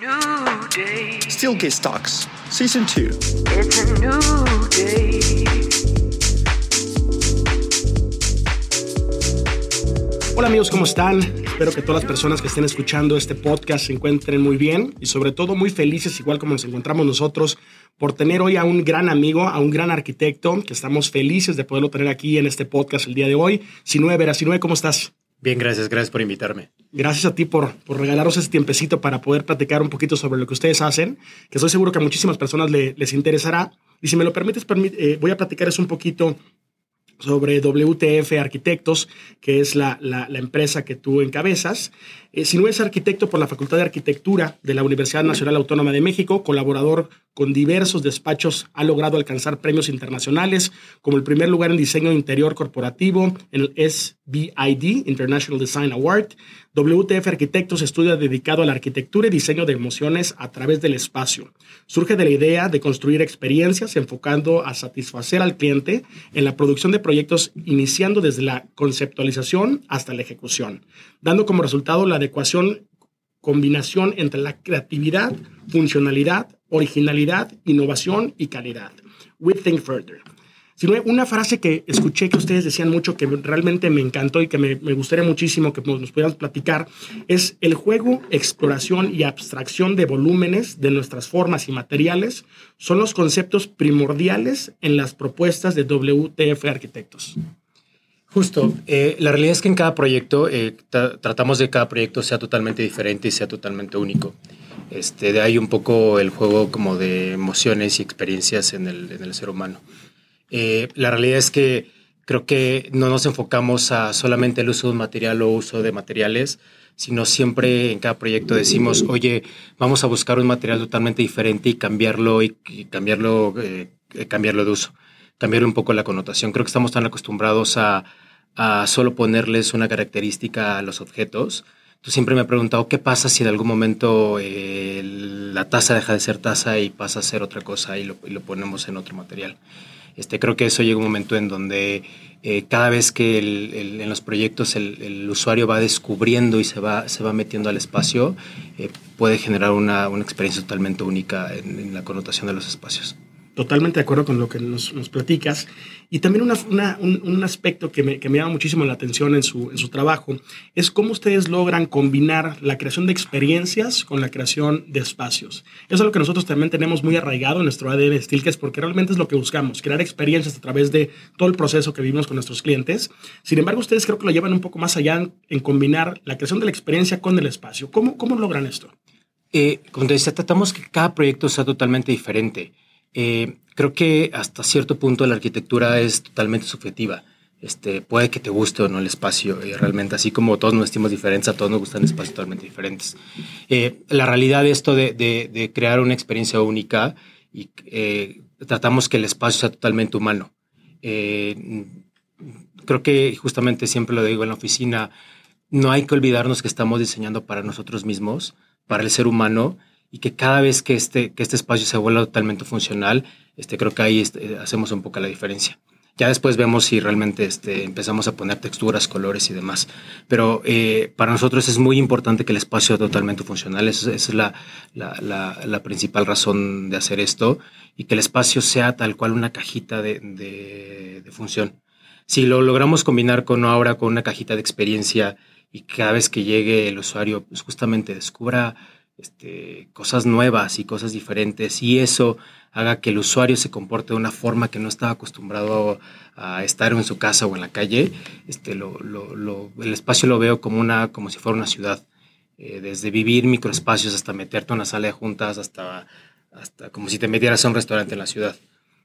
New day. Steelcase Talks, Season 2. It's a new day. Hola amigos, ¿cómo están? Espero que todas las personas que estén escuchando este podcast se encuentren muy bien y sobre todo muy felices, igual como nos encontramos nosotros, por tener hoy a un gran amigo, a un gran arquitecto, que estamos felices de poderlo tener aquí en este podcast el día de hoy. Sinue Vera, Sinue, ¿cómo estás? Bien, gracias, gracias por invitarme. Gracias a ti por, por regalarnos ese tiempecito para poder platicar un poquito sobre lo que ustedes hacen, que estoy seguro que a muchísimas personas le- les interesará. Y si me lo permites, permi- eh, voy a platicarles un poquito sobre WTF Arquitectos, que es la, la- la empresa que tú encabezas. Eh, si no es arquitecto por la Facultad de Arquitectura de la Universidad Nacional Autónoma de México, colaborador con diversos despachos, ha logrado alcanzar premios internacionales, como el primer lugar en diseño interior corporativo en el SBID, International Design Award. WTF Arquitectos estudia dedicado a la arquitectura y diseño de emociones a través del espacio. Surge de la idea de construir experiencias enfocando a satisfacer al cliente en la producción de proyectos iniciando desde la conceptualización hasta la ejecución, dando como resultado la adecuación combinación entre la creatividad, funcionalidad, originalidad, innovación y calidad. We think further. Si no, una frase que escuché que ustedes decían mucho, que realmente me encantó y que me, me gustaría muchísimo que nos, nos pudieran platicar, es el juego, exploración y abstracción de volúmenes de nuestras formas y materiales son los conceptos primordiales en las propuestas de WTF Arquitectos. Justo, eh, la realidad es que en cada proyecto eh, tra- tratamos de que cada proyecto sea totalmente diferente y sea totalmente único. Este, de ahí un poco el juego como de emociones y experiencias en el, en el ser humano. Eh, la realidad es que creo que no nos enfocamos a solamente el uso de un material o uso de materiales, sino siempre en cada proyecto decimos, oye, vamos a buscar un material totalmente diferente y cambiarlo y, y cambiarlo, eh, cambiarlo de uso, cambiar un poco la connotación. Creo que estamos tan acostumbrados a, a solo ponerles una característica a los objetos. Entonces siempre me he preguntado qué pasa si en algún momento eh, la taza deja de ser taza y pasa a ser otra cosa y lo, lo ponemos en otro material. Este, creo que eso llega un momento en donde eh, cada vez que en los proyectos el, usuario va descubriendo y se va, se va metiendo al espacio, eh, puede generar una, una experiencia totalmente única en la connotación de los espacios. Totalmente de acuerdo con lo que nos, nos platicas. Y también una- un, un aspecto que me, que me llama muchísimo la atención en su, en su trabajo es cómo ustedes logran combinar la creación de experiencias con la creación de espacios. Eso es lo que nosotros también tenemos muy arraigado en nuestro ADN Steelcase porque realmente es lo que buscamos, crear experiencias a través de todo el proceso que vivimos con nuestros clientes. Sin embargo, ustedes creo que lo llevan un poco más allá en, combinar la creación de la experiencia con el espacio. ¿Cómo, cómo logran esto? Eh, como te tratamos que cada proyecto sea totalmente diferente. Eh, creo que hasta cierto punto la arquitectura es totalmente subjetiva. Este, puede que te guste o no el espacio, eh, realmente, así como todos nos vestimos diferentes, a todos nos gustan espacios totalmente diferentes. Eh, la realidad de esto de, de- de crear una experiencia única y eh, tratamos que el espacio sea totalmente humano. Eh, creo que justamente siempre lo digo en la oficina, no hay que olvidarnos que estamos diseñando para nosotros mismos, para el ser humano, y que cada vez que este, que este espacio se vuelva totalmente funcional, este, creo que ahí este, hacemos un poco la diferencia. Ya después vemos si realmente este, empezamos a poner texturas, colores y demás. Pero eh, para nosotros es muy importante que el espacio sea totalmente funcional. Esa, es la, la, principal razón de hacer esto y que el espacio sea tal cual una cajita de, de, de función. Si lo logramos combinar con ahora con una cajita de experiencia y cada vez que llegue el usuario, pues justamente descubra este, cosas nuevas y cosas diferentes y eso haga que el usuario se comporte de una forma que no estaba acostumbrado a estar en su casa o en la calle, este, lo, lo, el espacio lo veo como, una, como si fuera una ciudad. Eh, desde vivir microespacios hasta meterte a una sala de juntas, hasta, hasta como si te metieras a un restaurante en la ciudad.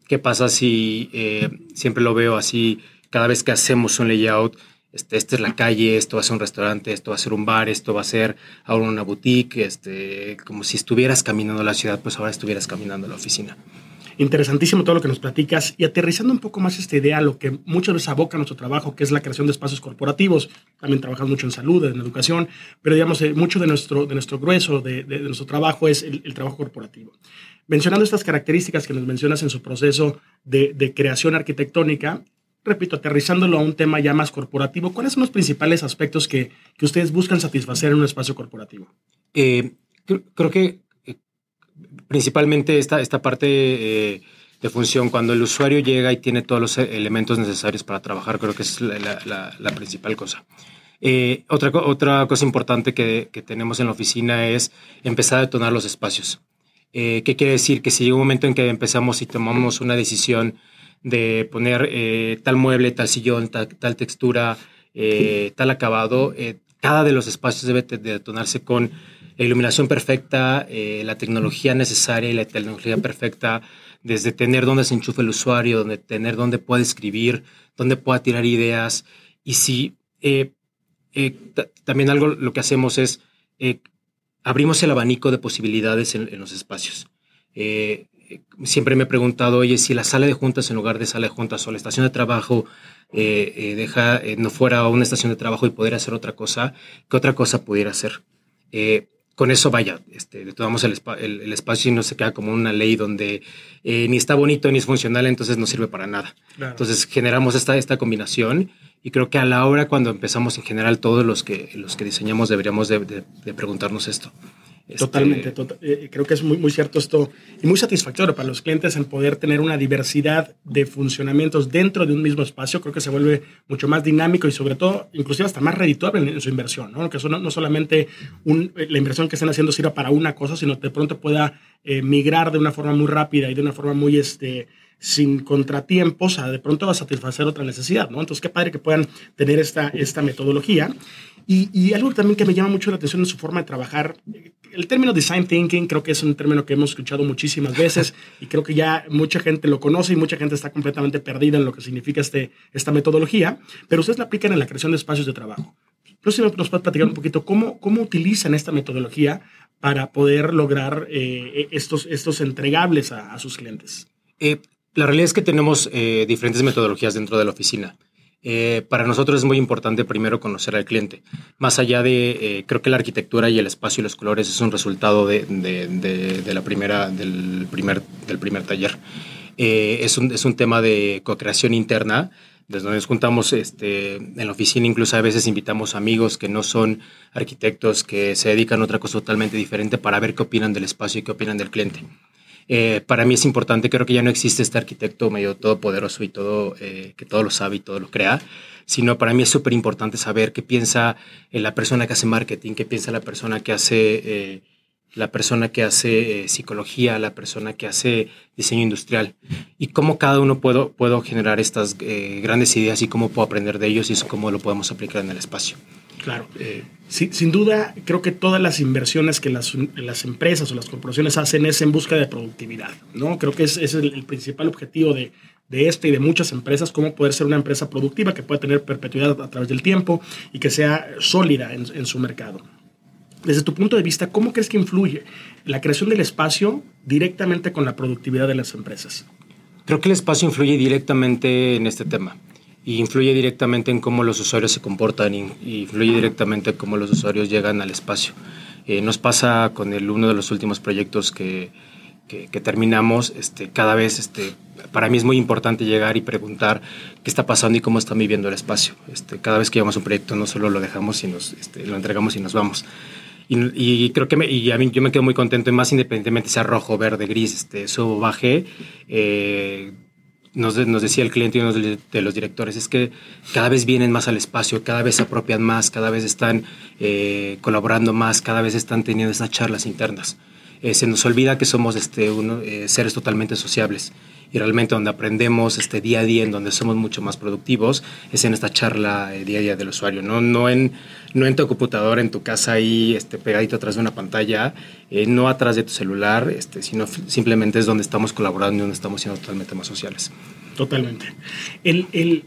¿Qué pasa si eh, siempre lo veo así, cada vez que hacemos un layout, este, esta es la calle, esto va a ser un restaurante, esto va a ser un bar, esto va a ser ahora una boutique, este, como si estuvieras caminando a la ciudad, pues ahora estuvieras caminando a la oficina. Interesantísimo todo lo que nos platicas y aterrizando un poco más esta idea, lo que muchas veces aboca nuestro trabajo, que es la creación de espacios corporativos. También trabajamos mucho en salud, en educación, pero digamos, eh, mucho de nuestro, de nuestro grueso de, de, de nuestro trabajo es el, el, trabajo corporativo. Mencionando estas características que nos mencionas en su proceso de, de creación arquitectónica, repito, aterrizándolo a un tema ya más corporativo, ¿cuáles son los principales aspectos que, que ustedes buscan satisfacer en un espacio corporativo? Eh, creo, que principalmente esta, esta parte eh, de función, cuando el usuario llega y tiene todos los elementos necesarios para trabajar, creo que es la, la, principal cosa. Eh, otra, otra cosa importante que, que, tenemos en la oficina es empezar a detonar los espacios. Eh, ¿Qué quiere decir? Que si llega un momento en que empezamos y tomamos una decisión de poner eh, tal mueble, tal sillón, tal, tal textura, eh, tal acabado, eh, cada de los espacios debe de detonarse con la iluminación perfecta, la tecnología necesaria y la tecnología perfecta, desde tener dónde se enchufa el usuario, donde tener dónde puede escribir, dónde pueda tirar ideas. Y si también algo lo que hacemos es abrimos el abanico de posibilidades en, en los espacios. Eh, siempre me he preguntado, oye, si la sala de juntas en lugar de sala de juntas o la estación de trabajo eh, eh, deja, eh, no fuera una estación de trabajo y poder hacer otra cosa, ¿qué otra cosa pudiera hacer? Eh, con eso, vaya, este, detonamos el, el, el, espacio y no se queda como una ley donde eh, ni está bonito ni es funcional, entonces no sirve para nada. Claro. Entonces generamos esta, esta combinación y creo que a la hora cuando empezamos en general todos los que, los que diseñamos deberíamos de, de, de preguntarnos esto. Totalmente, este... eh, creo que es muy, muy cierto esto y muy satisfactorio para los clientes en poder tener una diversidad de funcionamientos dentro de un mismo espacio. Creo que se vuelve mucho más dinámico y sobre todo, inclusive hasta más redituable en, su inversión, ¿no? Que eso no, no solamente un, la inversión que están haciendo sirva para una cosa, sino que de pronto pueda eh, migrar de una forma muy rápida y de una forma muy este, sin contratiempos a de pronto a satisfacer otra necesidad, ¿no? Entonces, qué padre que puedan tener esta, esta metodología. Y, y, algo también que me llama mucho la atención en su forma de trabajar, el término design thinking creo que es un término que hemos escuchado muchísimas veces y creo que ya mucha gente lo conoce y mucha gente está completamente perdida en lo que significa este, esta metodología, pero ustedes la aplican en la creación de espacios de trabajo. No sé si nos puedes platicar un poquito cómo, cómo utilizan esta metodología para poder lograr eh, estos, estos entregables a, a sus clientes. Eh, la realidad es que tenemos eh, diferentes metodologías dentro de la oficina. Eh, para nosotros es muy importante primero conocer al cliente. Más allá de, eh, creo que la arquitectura y el espacio y los colores es un resultado de, de, de, de la primera, del, primer, del primer taller. Eh, es, un, es un tema de co-creación interna, desde donde nos juntamos este, en la oficina, incluso a veces invitamos amigos que no son arquitectos, que se dedican a otra cosa totalmente diferente para ver qué opinan del espacio y qué opinan del cliente. Eh, para mí es importante, creo que ya no existe este arquitecto medio todopoderoso y todo, eh, que todo lo sabe y todo lo crea, sino para mí es súper importante saber qué piensa eh, la persona que hace marketing, qué piensa la persona que hace, la persona que hace psicología, la persona que hace diseño industrial y cómo cada uno puedo, puedo generar estas grandes ideas y cómo puedo aprender de ellos y eso cómo lo podemos aplicar en el espacio. Claro. Eh, sin duda, creo que todas las inversiones que las, las, empresas o las corporaciones hacen es en busca de productividad, ¿no? Creo que es, es el, principal objetivo de, de este y de muchas empresas, cómo poder ser una empresa productiva que pueda tener perpetuidad a través del tiempo y que sea sólida en, en su mercado. Desde tu punto de vista, ¿cómo crees que influye la creación del espacio directamente con la productividad de las empresas? Creo que el espacio influye directamente en este tema y influye directamente en cómo los usuarios se comportan y, influye directamente en cómo los usuarios llegan al espacio. Eh, nos pasa con el, uno de los últimos proyectos que, que, terminamos, este, cada vez, este, para mí es muy importante llegar y preguntar qué está pasando y cómo están viviendo el espacio. Este, cada vez que llevamos un proyecto no solo lo dejamos y nos, este, lo entregamos y nos vamos. Y, creo que me, y a mí, yo me quedo muy contento, y más independientemente sea rojo, verde, gris, este, eso baje. Eh, nos, nos, decía el cliente y uno de los directores, es que cada vez vienen más al espacio, cada vez se apropian más, cada vez están eh, colaborando más, cada vez están teniendo esas charlas internas. Eh, se nos olvida que somos este, eh, seres totalmente sociables y realmente donde aprendemos este día a día, en donde somos mucho más productivos, es en esta charla día a día del usuario, no, no, en, no en tu computadora, en tu casa ahí este, pegadito atrás de una pantalla, eh, no atrás de tu celular, este, sino simplemente es donde estamos colaborando y donde estamos siendo totalmente más sociales. Totalmente. El, el,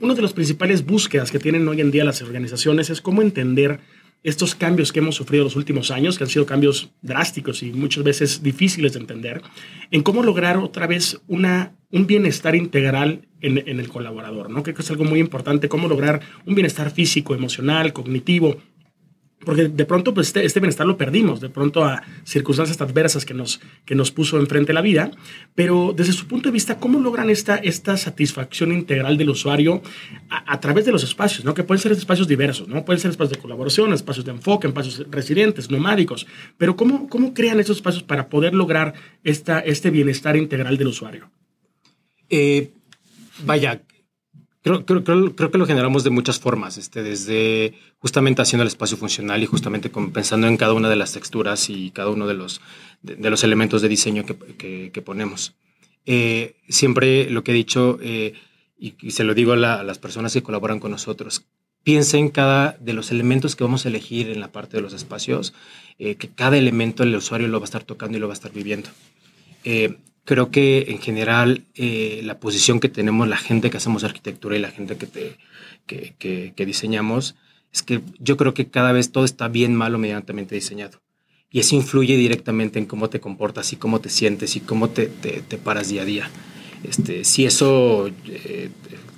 uno de las principales búsquedas que tienen hoy en día las organizaciones es cómo entender estos cambios que hemos sufrido los últimos años, que han sido cambios drásticos y muchas veces difíciles de entender, en cómo lograr otra vez una, un bienestar integral en, en, el colaborador. ¿no? Que es algo muy importante, cómo lograr un bienestar físico, emocional, cognitivo, porque de pronto pues este, este, bienestar lo perdimos, de pronto a circunstancias adversas que nos, que nos puso enfrente la vida, pero desde su punto de vista, ¿cómo logran esta, esta satisfacción integral del usuario a, través de los espacios, ¿no? que pueden ser espacios diversos, ¿no? pueden ser espacios de colaboración, espacios de enfoque, espacios residentes, nomádicos, pero ¿cómo, cómo crean esos espacios para poder lograr esta, este bienestar integral del usuario? Eh, vaya, Creo, creo, creo, creo, que lo generamos de muchas formas, este, desde justamente haciendo el espacio funcional y justamente pensando en cada una de las texturas y cada uno de los, de, los elementos de diseño que, que, ponemos. Eh, siempre lo que he dicho, eh, y, se lo digo a, las personas que colaboran con nosotros, piensen cada de los elementos que vamos a elegir en la parte de los espacios, eh, que cada elemento el usuario lo va a estar tocando y lo va a estar viviendo creo que en general eh, la posición que tenemos la gente que hacemos arquitectura y la gente que, te, que, que, diseñamos es que yo creo que cada vez todo está bien malo medianamente diseñado. Y eso influye directamente en cómo te comportas y cómo te sientes y cómo te, te, te paras día a día. Este, si eso eh,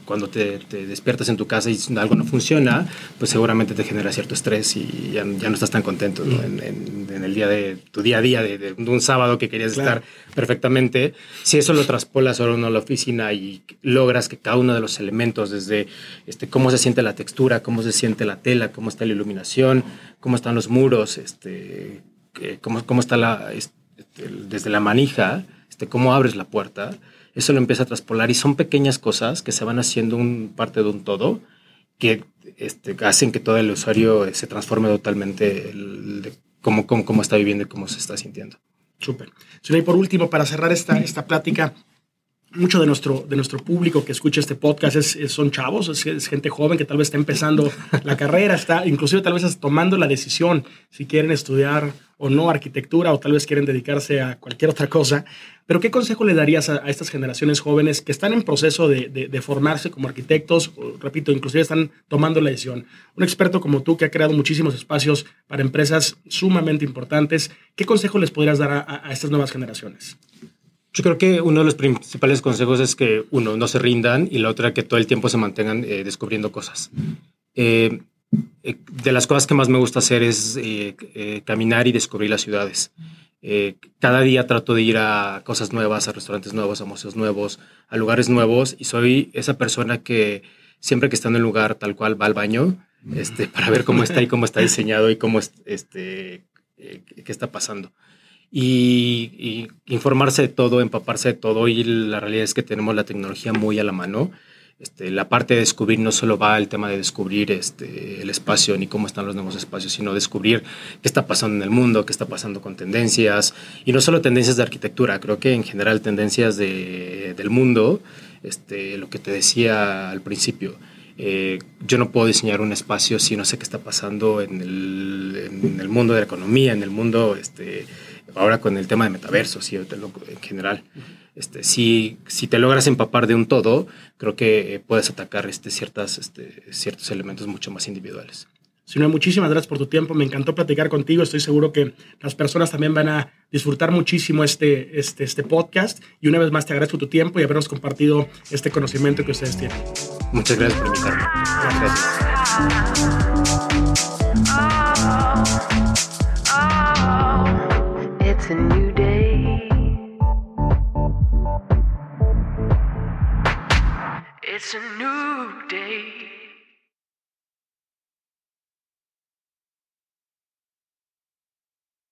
cuando te, despiertas en tu casa y algo no funciona, pues seguramente te genera cierto estrés y ya, no estás tan contento mm. en, el día de tu día a día, de, un sábado que querías estar perfectamente. Si eso lo traspolas ahora uno a la oficina y logras que cada uno de los elementos, desde este, cómo se siente la textura, cómo se siente la tela, cómo está la iluminación, cómo están los muros, este, cómo, cómo está la, este, desde la manija, este, cómo abres la puerta, eso lo empieza a traspolar y son pequeñas cosas que se van haciendo un, parte de un todo que este, hacen que todo el usuario se transforme totalmente de cómo, cómo, está viviendo y cómo se está sintiendo. Súper. Y por último, para cerrar esta, esta plática, mucho de nuestro, de nuestro público que escucha este podcast es, son chavos, es, gente joven que tal vez está empezando la carrera, está inclusive tal vez tomando la decisión si quieren estudiar o no arquitectura o tal vez quieren dedicarse a cualquier otra cosa. Pero ¿qué consejo le darías a, estas generaciones jóvenes que están en proceso de, de, formarse como arquitectos? repito, inclusive están tomando la decisión. Un experto como tú que ha creado muchísimos espacios para empresas sumamente importantes, ¿qué consejo les podrías dar a, a estas nuevas generaciones? Yo creo que uno de los principales consejos es que, uno, no se rindan y la otra, que todo el tiempo se mantengan eh, descubriendo cosas. Eh, eh, de las cosas que más me gusta hacer es caminar y descubrir las ciudades. cada día trato de ir a cosas nuevas, a restaurantes nuevos, a museos nuevos, a lugares nuevos y soy esa persona que siempre que está en un lugar tal cual va al baño este, para ver cómo está y cómo está diseñado y cómo este, qué está pasando y, informarse de todo, empaparse de todo y la realidad es que tenemos la tecnología muy a la mano. Este, la parte de descubrir no solo va al tema de descubrir este, el espacio ni cómo están los nuevos espacios, sino descubrir qué está pasando en el mundo, qué está pasando con tendencias, y no solo tendencias de arquitectura, creo que en general tendencias de, del mundo, este, lo que te decía al principio. Eh, yo no puedo diseñar un espacio si no sé qué está pasando en el, en el mundo de la economía, en el mundo este, ahora con el tema de metaverso, ¿sí? en general. Este, si, si te logras empapar de un todo, creo que eh, puedes atacar este, ciertas, este, ciertos elementos mucho más individuales. Sino muchísimas gracias por tu tiempo. Me encantó platicar contigo. Estoy seguro que las personas también van a disfrutar muchísimo este, este, este podcast. Y una vez más te agradezco tu tiempo y habernos compartido este conocimiento que ustedes tienen. Muchas gracias por invitarme. It's It's a new day.